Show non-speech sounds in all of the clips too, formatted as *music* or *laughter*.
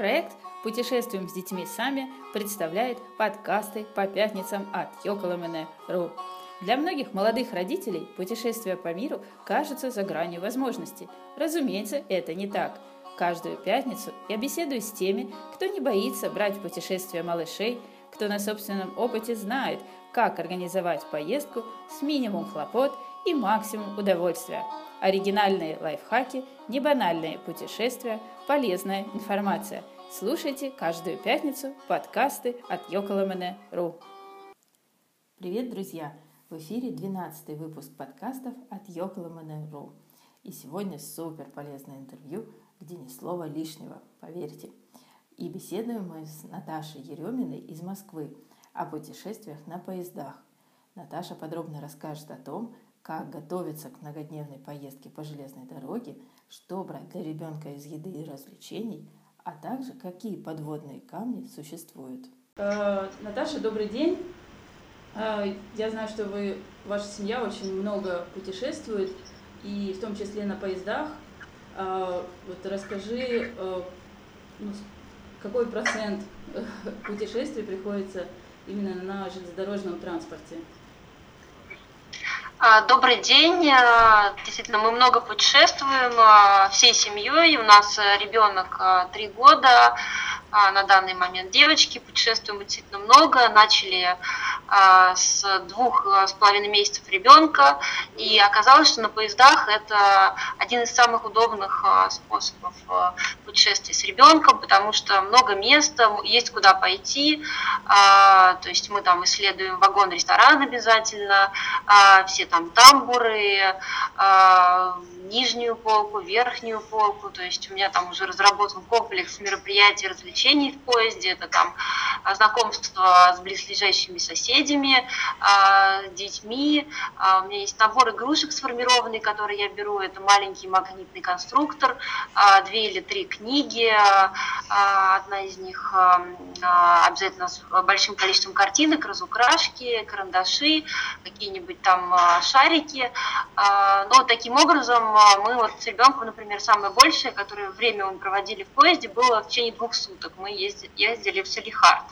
Проект «Путешествуем с детьми сами» представляет подкасты по пятницам от Йоколомене.ру. Для многих молодых родителей путешествия по миру кажутся за гранью возможностей. Разумеется, это не так. Каждую пятницу я беседую с теми, кто не боится брать в путешествия малышей, кто на собственном опыте знает, как организовать поездку с минимум хлопот и максимум удовольствия. Оригинальные лайфхаки, небанальные путешествия, полезная информация. Слушайте каждую пятницу подкасты от Йоколомене.ру. Привет, друзья! В эфире 12 выпуск подкастов от Йоколомене.ру. И сегодня супер полезное интервью, где ни слова лишнего, поверьте. И беседуем мы с Наташей Ереминой из Москвы о путешествиях на поездах. Наташа подробно расскажет о том, как готовиться к многодневной поездке по железной дороге, что брать для ребенка из еды и развлечений, а также какие подводные камни существуют. Э, Наташа, добрый день. Э, я знаю, что вы, ваша семья очень много путешествует, и в том числе на поездах. Э, вот расскажи, ну, какой процент *laughs* путешествий приходится именно на железнодорожном транспорте? А, добрый день. А, действительно, мы много путешествуем а, всей семьей. У нас ребенок три года. На данный момент девочки путешествуем действительно много. Начали с двух с половиной месяцев ребенка. И оказалось, что на поездах это один из самых удобных способов путешествия с ребенком, потому что много места, есть куда пойти. То есть мы там исследуем вагон-ресторан обязательно, все там тамбуры, нижнюю полку, верхнюю полку, то есть у меня там уже разработан комплекс мероприятий, развлечений в поезде, это там знакомство с близлежащими соседями, э, детьми, э, у меня есть набор игрушек сформированный, который я беру, это маленький магнитный конструктор, две или три книги, одна из них обязательно с большим количеством картинок, разукрашки, карандаши, какие-нибудь там шарики. А, но таким образом а, мы вот с ребенком, например, самое большее, которое время мы проводили в поезде, было в течение двух суток. Мы ездили, ездили в Салихард.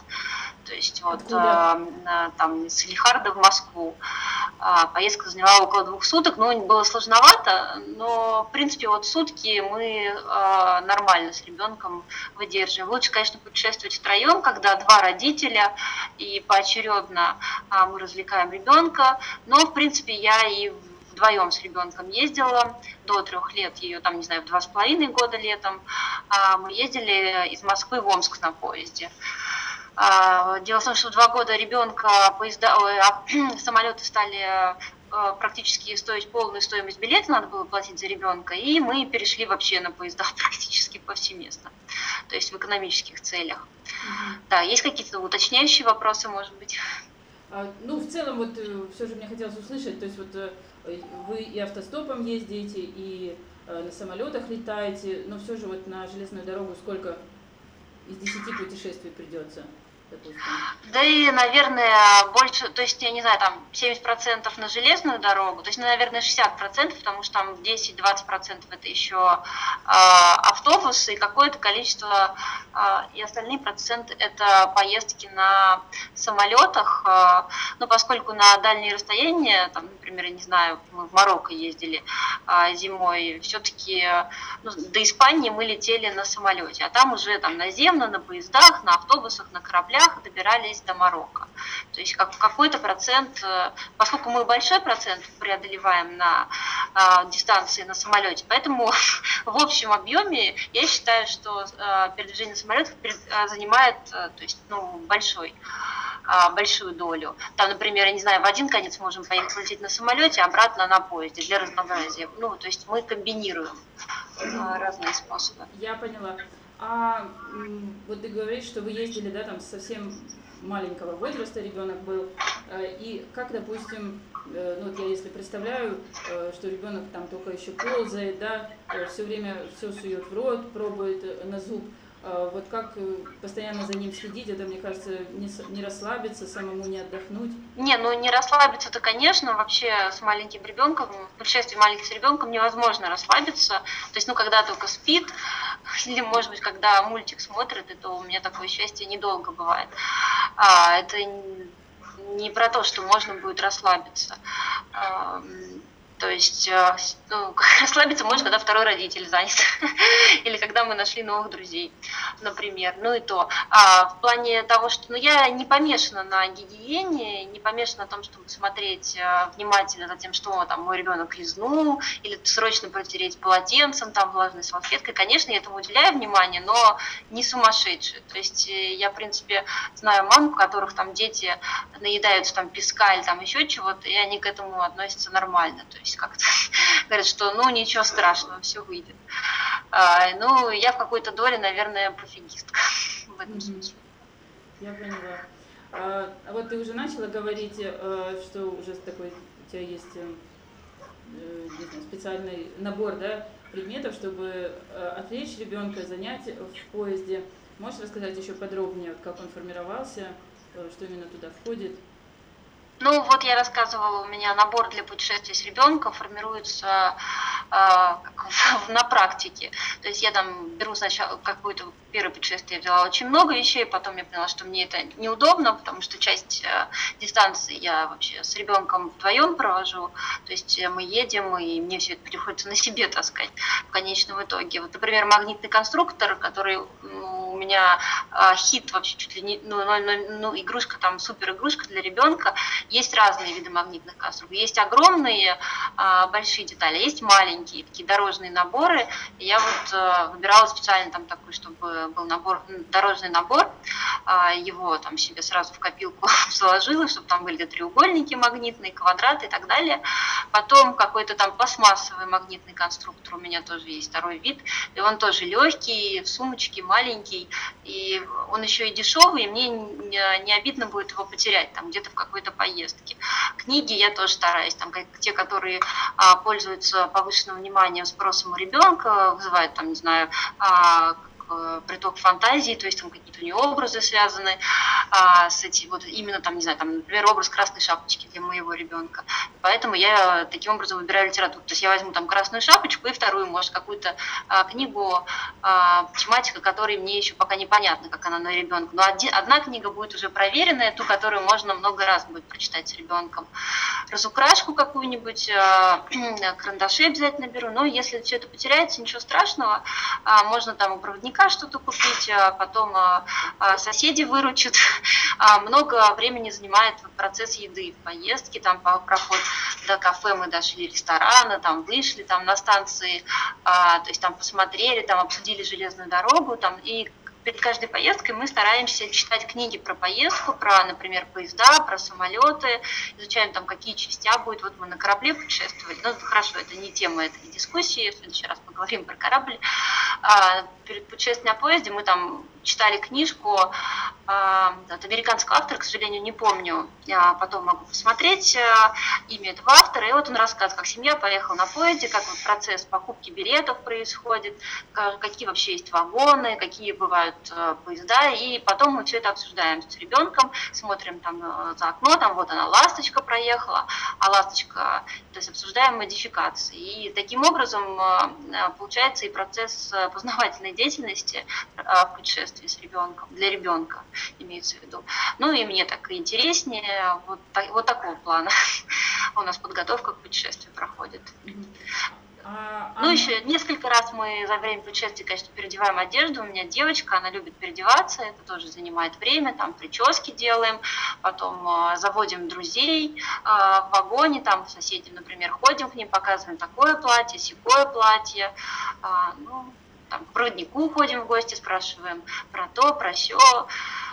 То есть вот э, там из Салихарда в Москву. Э, поездка заняла около двух суток, но было сложновато, но в принципе вот сутки мы э, нормально с ребенком выдерживаем. Лучше, конечно, путешествовать втроем, когда два родителя и поочередно э, мы развлекаем ребенка, но в принципе я и вдвоем с ребенком ездила до трех лет, ее там, не знаю, в два с половиной года летом. Мы ездили из Москвы в Омск на поезде. А, дело в том, что в два года ребенка поезда, а, *clears throat* самолеты стали а, практически стоить полную стоимость билета, надо было платить за ребенка, и мы перешли вообще на поезда *laughs* практически повсеместно, то есть в экономических целях. Mm-hmm. Да, есть какие-то уточняющие вопросы, может быть? Ну, в целом, вот э, все же мне хотелось услышать, то есть вот э, вы и автостопом ездите, и э, на самолетах летаете, но все же вот на железную дорогу сколько из десяти путешествий придется? Да и, наверное, больше, то есть, я не знаю, там 70% на железную дорогу, то есть, ну, наверное, 60%, потому что там 10-20% это еще э, автобусы и какое-то количество, э, и остальные проценты это поездки на самолетах, э, ну, поскольку на дальние расстояния, там, например, я не знаю, мы в Марокко ездили э, зимой, все-таки ну, до Испании мы летели на самолете, а там уже там наземно, на поездах, на автобусах, на кораблях, кораблях добирались до Марокко. То есть как, какой-то процент, э, поскольку мы большой процент преодолеваем на э, дистанции на самолете, поэтому *laughs* в общем объеме я считаю, что э, передвижение на самолетах э, занимает э, то есть, ну, большой большую долю. Там, например, я не знаю, в один конец можем поехать лететь на самолете, обратно на поезде для разнообразия. Ну, то есть мы комбинируем разные способы. Я поняла. А вот ты говоришь, что вы ездили, да, там совсем маленького возраста ребенок был, э, и как, допустим, э, ну вот я если представляю, э, что ребенок там только еще ползает, да, все время все сует в рот, пробует на зуб, вот как э, постоянно за ним следить, это, мне кажется, не, не расслабиться, самому не отдохнуть. Не, ну не расслабиться-то, конечно, вообще с маленьким ребенком, в путешествии маленьким с ребенком невозможно расслабиться. То есть, ну, когда только спит, *laughs* или, может быть, когда мультик смотрит, это у меня такое счастье недолго бывает. А, это не про то, что можно будет расслабиться. То есть э, ну, *laughs* расслабиться можно, когда второй родитель занят. *laughs* Или когда мы нашли новых друзей, например. Ну и то. А в плане того, что ну, я не помешана на гигиене, не помешана на том, чтобы смотреть э, внимательно за тем, что там мой ребенок лизнул, или срочно протереть полотенцем, там влажной салфеткой. Конечно, я этому уделяю внимание, но не сумасшедшие. То есть э, я, в принципе, знаю мам, у которых там дети наедаются там песка или там еще чего-то, и они к этому относятся нормально. То есть есть как-то *laughs* говорят, что ну ничего страшного, все выйдет. А, ну, я в какой-то доле, наверное, пофигистка *laughs* в этом смысле. Я поняла. А, а вот ты уже начала говорить, э, что уже такой у тебя есть э, э, знаю, специальный набор да, предметов, чтобы отвлечь ребенка, занять в поезде. Можешь рассказать еще подробнее, как он формировался, что именно туда входит? Ну, вот я рассказывала, у меня набор для путешествий с ребенком формируется э, *laughs* на практике. То есть я там беру сначала какое-то первое путешествие, я взяла очень много вещей, потом я поняла, что мне это неудобно, потому что часть э, дистанции я вообще с ребенком вдвоем провожу. То есть э, мы едем, и мне все это приходится на себе таскать в конечном итоге. Вот, например, магнитный конструктор, который ну, меня э, хит вообще чуть ли не, ну, ну, ну, ну игрушка там, супер игрушка для ребенка. Есть разные виды магнитных конструкций. Есть огромные а, большие детали, есть маленькие такие дорожные наборы. Я вот а, выбирала специально там такой, чтобы был набор, дорожный набор. А, его там себе сразу в копилку *laughs* заложила, чтобы там были треугольники магнитные, квадраты и так далее. Потом какой-то там пластмассовый магнитный конструктор у меня тоже есть, второй вид. И он тоже легкий, в сумочке, маленький. И он еще и дешевый, и мне не обидно будет его потерять там где-то в какой-то поездке. Книги я тоже стараюсь, там, те, которые а, пользуются повышенным вниманием, спросом у ребенка, вызывают, там, не знаю, Э, приток фантазии, то есть там какие-то у нее образы связаны а, с этим, вот именно там, не знаю, там, например, образ красной шапочки для моего ребенка. Поэтому я таким образом выбираю литературу. То есть я возьму там красную шапочку и вторую, может, какую-то а, книгу, а, тематика, которая мне еще пока непонятна, как она на ребенка. Но один, одна книга будет уже проверенная, ту, которую можно много раз будет прочитать с ребенком. Разукрашку какую-нибудь, а, *clears throat* карандаши обязательно беру. Но если все это потеряется, ничего страшного. А, можно там у проводника что-то купить, а потом а, а, соседи выручат. *laughs* Много времени занимает процесс еды в поездке, там проход до кафе мы дошли, ресторана, там вышли там на станции, то есть там посмотрели, там обсудили железную дорогу, там и перед каждой поездкой мы стараемся читать книги про поездку, про, например, поезда, про самолеты, изучаем там, какие части будет. Вот мы на корабле путешествовали. Ну, хорошо, это не тема этой дискуссии, в следующий раз поговорим про корабль. А, перед путешествием на поезде мы там читали книжку а, от американского автора, к сожалению, не помню, я потом могу посмотреть а, имя этого автора, и вот он рассказывает, как семья поехала на поезде, как вот процесс покупки билетов происходит, какие вообще есть вагоны, какие бывают а, поезда, и потом мы все это обсуждаем с ребенком, смотрим там за окно, там вот она ласточка проехала, а ласточка, то есть обсуждаем модификации, и таким образом получается и процесс познавательной деятельности в путешествии с ребенком, для ребенка имеется в виду. Ну и мне так интереснее, вот, вот такого плана *laughs* у нас подготовка к путешествию проходит. А, ну, а... еще несколько раз мы за время путешествия, конечно, переодеваем одежду. У меня девочка, она любит переодеваться, это тоже занимает время, там прически делаем, потом э, заводим друзей э, в вагоне, там соседям, например, ходим к ним, показываем такое платье, секое платье. Э, ну, там, к проводнику ходим в гости, спрашиваем про то, про все.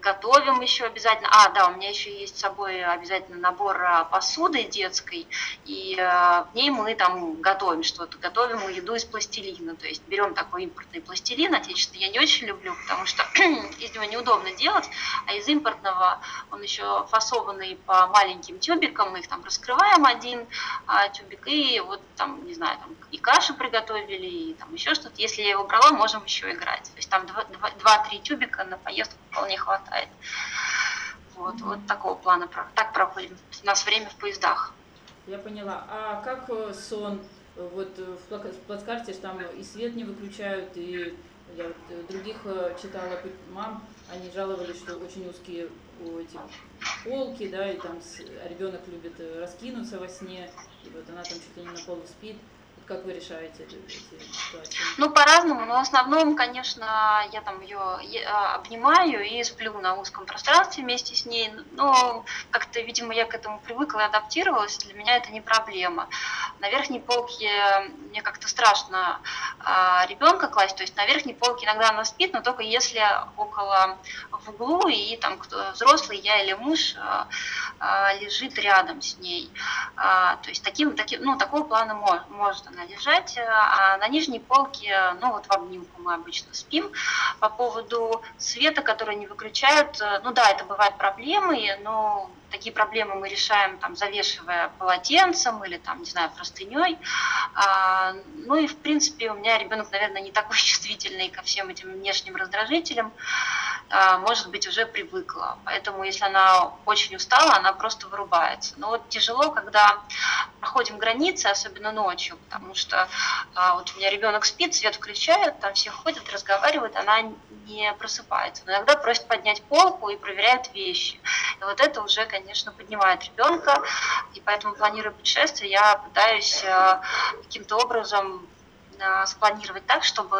готовим еще обязательно. А, да, у меня еще есть с собой обязательно набор а, посуды детской, и э, в ней мы там готовим что-то, готовим еду из пластилина, то есть берем такой импортный пластилин, отечественный я не очень люблю, потому что *clears throat* из него неудобно делать, а из импортного он еще фасованный по маленьким тюбикам, мы их там раскрываем один а, тюбик, и вот там, не знаю, там и кашу приготовили, и там еще что-то. Если я его брала, можем еще играть. То есть там 2-3 тюбика на поездку вполне хватает. Вот, mm-hmm. вот такого плана, так проходим у нас время в поездах. Я поняла. А как э, сон? Вот в плацкарте там и свет не выключают, и я вот э, других э, читала мам, они жаловались, что очень узкие у этих полки, да, и там ребенок любит раскинуться во сне, и вот она там чуть ли не на полу спит. Как вы решаете эти ситуации? Ну, по-разному, но в основном, конечно, я там ее а, обнимаю и сплю на узком пространстве вместе с ней. Но как-то, видимо, я к этому привыкла и адаптировалась, для меня это не проблема. На верхней полке мне как-то страшно а, ребенка класть, то есть на верхней полке иногда она спит, но только если около в углу и там кто взрослый, я или муж а, лежит рядом с ней. То есть таким, таким, ну, такого плана может она лежать, э, а на нижней полке, ну вот в обнимку мы обычно спим. По поводу света, который не выключают, э, ну да, это бывают проблемы, но такие проблемы мы решаем, там, завешивая полотенцем или, там, не знаю, простыней. А, ну и, в принципе, у меня ребенок, наверное, не такой *laughs* чувствительный ко всем этим внешним раздражителям. А, может быть, уже привыкла. Поэтому, если она очень устала, она просто вырубается. Но вот тяжело, когда проходим границы, особенно ночью, потому что а, вот у меня ребенок спит, свет включают, там все ходят, разговаривают, она не просыпается. Но иногда просит поднять полку и проверяет вещи. И вот это уже, конечно, поднимает ребенка, и поэтому, планируя путешествие, я пытаюсь а, каким-то образом спланировать так, чтобы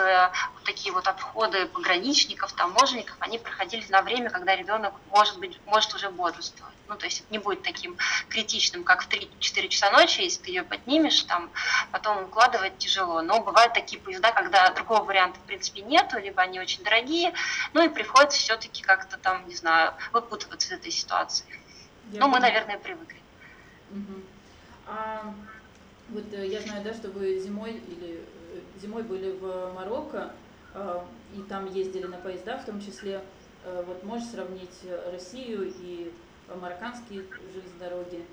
вот такие вот обходы пограничников, таможенников, они проходили на время, когда ребенок может быть, может уже бодрствовать. Ну, то есть это не будет таким критичным, как в 3-4 часа ночи, если ты ее поднимешь, там, потом укладывать тяжело. Но бывают такие поезда, когда другого варианта, в принципе, нету, либо они очень дорогие, ну и приходится все-таки как-то там, не знаю, выпутываться из этой ситуации. Я ну, мы, наверное, привыкли. Угу. А, вот э, я знаю, да, что вы зимой или зимой были в Марокко, э, и там ездили на поездах в том числе. Э, вот можешь сравнить Россию и марокканские железные дороги?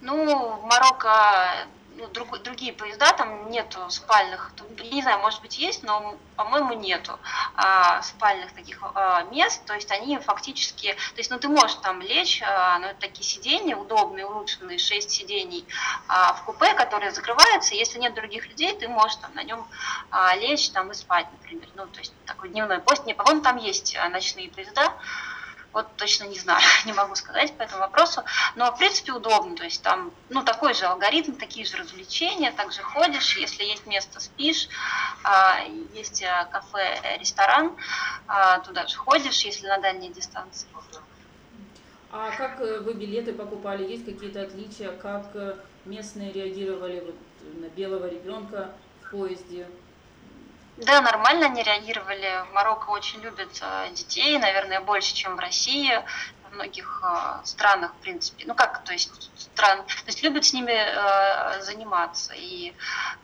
Ну, Марокко ну, друг, другие поезда, там нету спальных, не знаю, может быть есть, но, по-моему, нету а, спальных таких а, мест, то есть они фактически, то есть, ну, ты можешь там лечь, а, ну, это такие сиденья удобные, улучшенные, 6 сидений а, в купе, которые закрываются, если нет других людей, ты можешь там на нем а, лечь там и спать, например, ну, то есть такой дневной поезд, не, по-моему, там есть а, ночные поезда, вот точно не знаю, *laughs* не могу сказать по этому вопросу, но в принципе удобно, то есть там ну, такой же алгоритм, такие же развлечения, также ходишь, если есть место, спишь, а, есть э, кафе, ресторан, а, туда же ходишь, если на дальней дистанции. А как э, вы билеты покупали? Есть какие-то отличия? Как э, местные реагировали вот на белого ребенка в поезде? Да, нормально они реагировали. Марокко очень любят э, детей, наверное, больше, чем в России многих э, странах, в принципе. Ну как, то есть стран, то есть любят с ними э, заниматься. И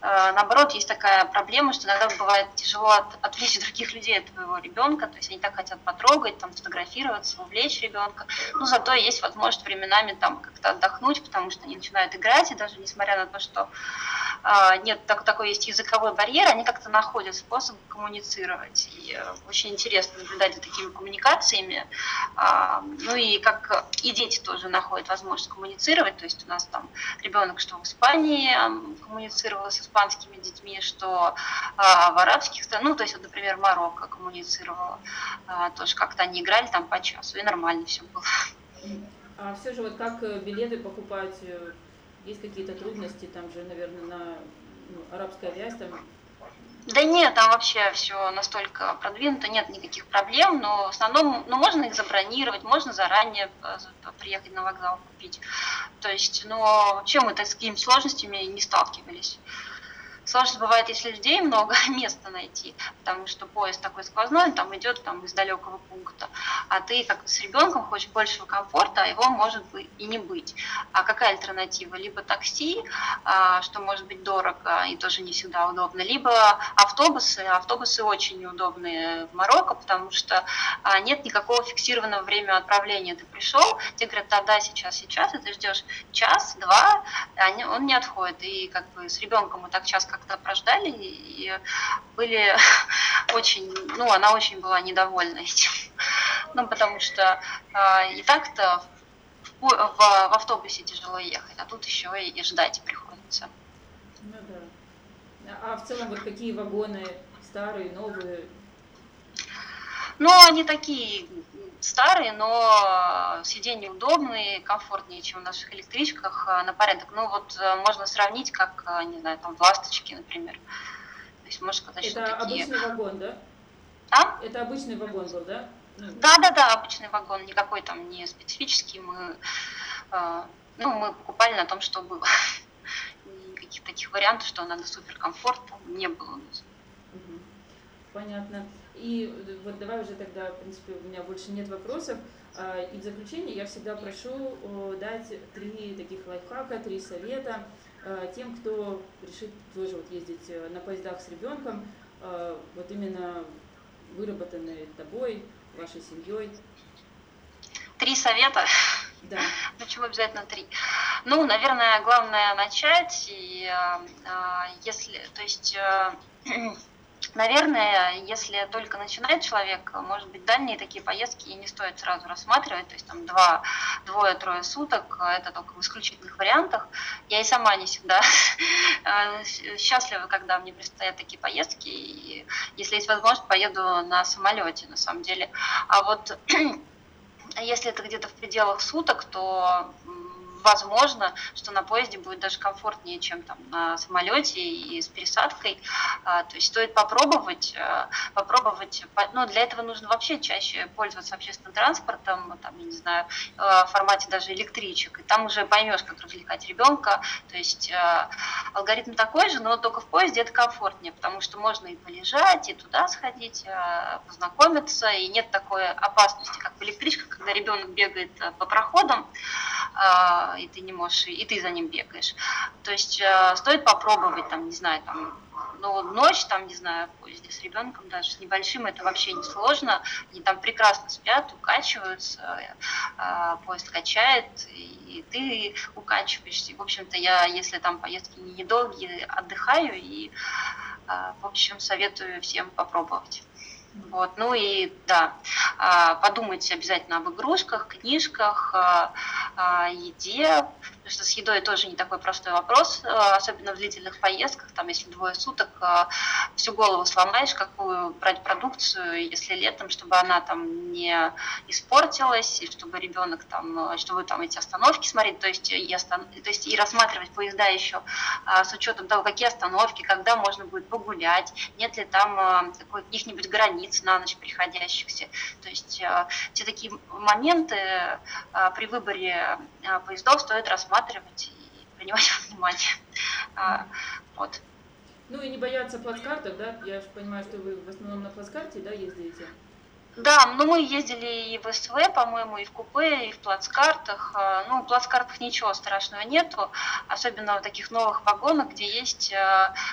э, наоборот, есть такая проблема, что иногда бывает тяжело от, отвлечь других людей от твоего ребенка, то есть они так хотят потрогать, там, сфотографироваться, увлечь ребенка. Но зато есть возможность временами там как-то отдохнуть, потому что они начинают играть, и даже несмотря на то, что э, нет так, такой есть языковой барьер, они как-то находят способ коммуницировать. И э, очень интересно наблюдать за такими коммуникациями. Э, ну и как и дети тоже находят возможность коммуницировать. То есть у нас там ребенок, что в Испании коммуницировал с испанскими детьми, что а, в арабских странах, ну, то есть, вот, например, Марокко коммуницировала, а, тоже как-то они играли там по часу, и нормально все было. А все же вот как э, билеты покупать, э, есть какие-то трудности, там же, наверное, на ну, арабская вязь, там да нет, там вообще все настолько продвинуто, нет никаких проблем, но в основном, ну, можно их забронировать, можно заранее э, приехать на вокзал купить. То есть, но чем мы с такими сложностями не сталкивались. Сложно бывает, если людей много, *laughs* места найти, потому что поезд такой сквозной, там идет там, из далекого пункта, а ты как с ребенком хочешь большего комфорта, а его может быть и не быть. А какая альтернатива? Либо такси, а, что может быть дорого и тоже не всегда удобно, либо автобусы. Автобусы очень неудобные в Марокко, потому что а, нет никакого фиксированного времени отправления. Ты пришел, тебе говорят, да, да, сейчас, сейчас, и ты ждешь час-два, он не отходит. И как бы с ребенком мы так час как-то прождали, и были *laughs* очень, ну, она очень была недовольна этим. *laughs* Ну, потому что э, и так-то в, в, в автобусе тяжело ехать, а тут еще и, и ждать приходится. Ну да. А в целом вот какие вагоны старые, новые? Ну, они такие старые, но сиденья удобные, комфортнее, чем в наших электричках э, на порядок. Ну вот э, можно сравнить, как, э, не знаю, там в «Ласточке», например. То есть можно сказать, Это что такие... обычный вагон, да? А? Это обычный вагон был, да? Да, да, да, обычный вагон, никакой там не специфический. Мы, э, ну, мы покупали на том, что было. *laughs* Никаких таких вариантов, что надо суперкомфорт, не было у нас. Понятно. И вот давай уже тогда, в принципе, у меня больше нет вопросов. А, и в заключение я всегда прошу дать три таких лайфхака, три совета а, тем, кто решит тоже вот ездить э, на поездах с ребенком, а, вот именно выработанные тобой, вашей семьей. Три совета? Да. Почему обязательно три? Ну, наверное, главное начать, и если, то есть Наверное, если только начинает человек, может быть, дальние такие поездки и не стоит сразу рассматривать, то есть там два, двое-трое суток, это только в исключительных вариантах. Я и сама не всегда *laughs* э, счастлива, когда мне предстоят такие поездки, и если есть возможность, поеду на самолете, на самом деле. А вот *clears throat* если это где-то в пределах суток, то возможно, что на поезде будет даже комфортнее, чем там на самолете и с пересадкой. А, то есть стоит попробовать, э, попробовать, ну, для этого нужно вообще чаще пользоваться общественным транспортом, там, я не знаю, э, в формате даже электричек, и там уже поймешь, как развлекать ребенка, то есть э, алгоритм такой же, но только в поезде это комфортнее, потому что можно и полежать, и туда сходить, познакомиться, и нет такой опасности, как в электричках, когда ребенок бегает по проходам, и ты не можешь, и ты за ним бегаешь. То есть э, стоит попробовать, там, не знаю, там, ну, ночь, там, не знаю, поезде с ребенком, даже с небольшим, это вообще не сложно. Они там прекрасно спят, укачиваются, э, поезд качает, и ты укачиваешься. В общем-то, я, если там поездки недолгие, отдыхаю, и, э, в общем, советую всем попробовать. Вот, ну и да, а, подумайте обязательно об игрушках, книжках, а, еде, потому что с едой тоже не такой простой вопрос, а, особенно в длительных поездках, там если двое суток, всю голову сломаешь, какую брать продукцию, если летом, чтобы она там не испортилась, и чтобы ребенок там, чтобы там эти остановки смотреть, то есть и, остан... то есть и рассматривать поезда еще с учетом того, какие остановки, когда можно будет погулять, нет ли там каких-нибудь границ, на ночь приходящихся. То есть э, все такие моменты э, при выборе э, поездов стоит рассматривать и принимать во внимание. Вот. Ну и не бояться плацкартов, да? Я же понимаю, что вы в основном на плацкарте, да, ездите? Да, ну мы ездили и в СВ, по-моему, и в купе, и в плацкартах. Ну, в плацкартах ничего страшного нету, особенно в таких новых вагонах, где есть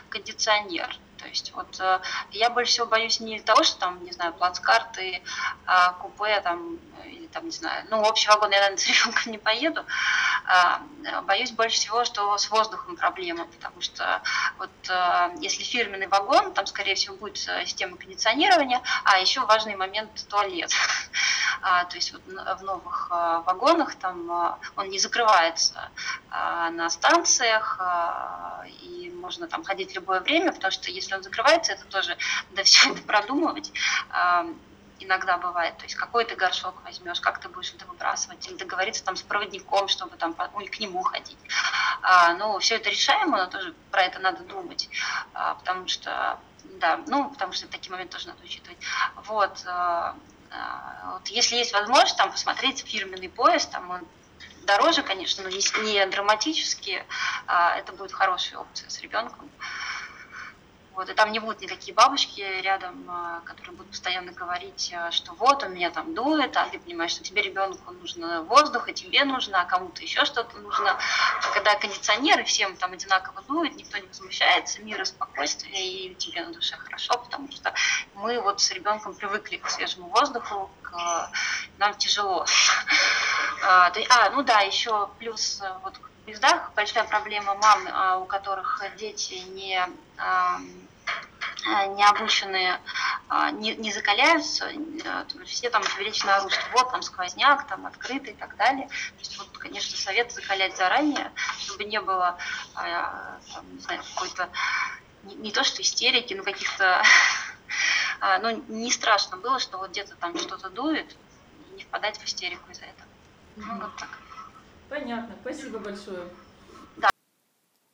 кондиционер. То есть вот э, я больше всего боюсь не того, что там, не знаю, плацкарты, а купе там, или там, не знаю, ну, общий вагон я, наверное, *laughs* с ребенком не поеду. А, боюсь больше всего, что с воздухом проблема, потому что вот э, если фирменный вагон, там, скорее всего, будет э, система кондиционирования, а еще важный момент – туалет. *laughs* А, то есть вот в новых вагонах там он не закрывается на станциях, и можно там ходить любое время, потому что если он закрывается, это тоже *laughs* надо все это продумывать иногда бывает, то есть какой ты горшок возьмешь, как ты будешь это выбрасывать, или договориться там с проводником, чтобы там к нему ходить. А, ну, все это решаемо, но тоже про это надо думать, а, потому что, да, ну, потому что такие моменты тоже надо учитывать. Вот, а, а, вот если есть возможность там посмотреть фирменный поезд, там он дороже, конечно, но не драматически, а, это будет хорошая опция с ребенком. Вот, и там не будут никакие бабушки рядом, а, которые будут постоянно говорить, а, что вот у меня там дует, а ты понимаешь, что тебе ребенку нужно воздух, и тебе нужно, а кому-то еще что-то нужно. А когда кондиционеры всем там одинаково дует, никто не возмущается, мир и спокойствие, и тебе на душе хорошо, потому что мы вот с ребенком привыкли к свежему воздуху, к... нам тяжело. А, ну да, еще плюс вот в поездах большая проблема мам, у которых дети не Э, не обученные а, не, не закаляются, э, все там вечно орут, вот там сквозняк, там открытый и так далее. То есть вот, конечно, совет закалять заранее, чтобы не было, там, не знаю, какой-то, не, не то что истерики, но каких-то, *laughs* ну, не страшно было, что вот где-то там что-то дует, и не впадать в истерику из-за этого. Ну, вот так. Понятно, спасибо большое. Да.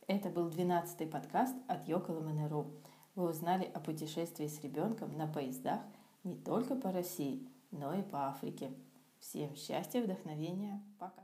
Это был двенадцатый подкаст от Йокола Монеру вы узнали о путешествии с ребенком на поездах не только по России, но и по Африке. Всем счастья, вдохновения, пока!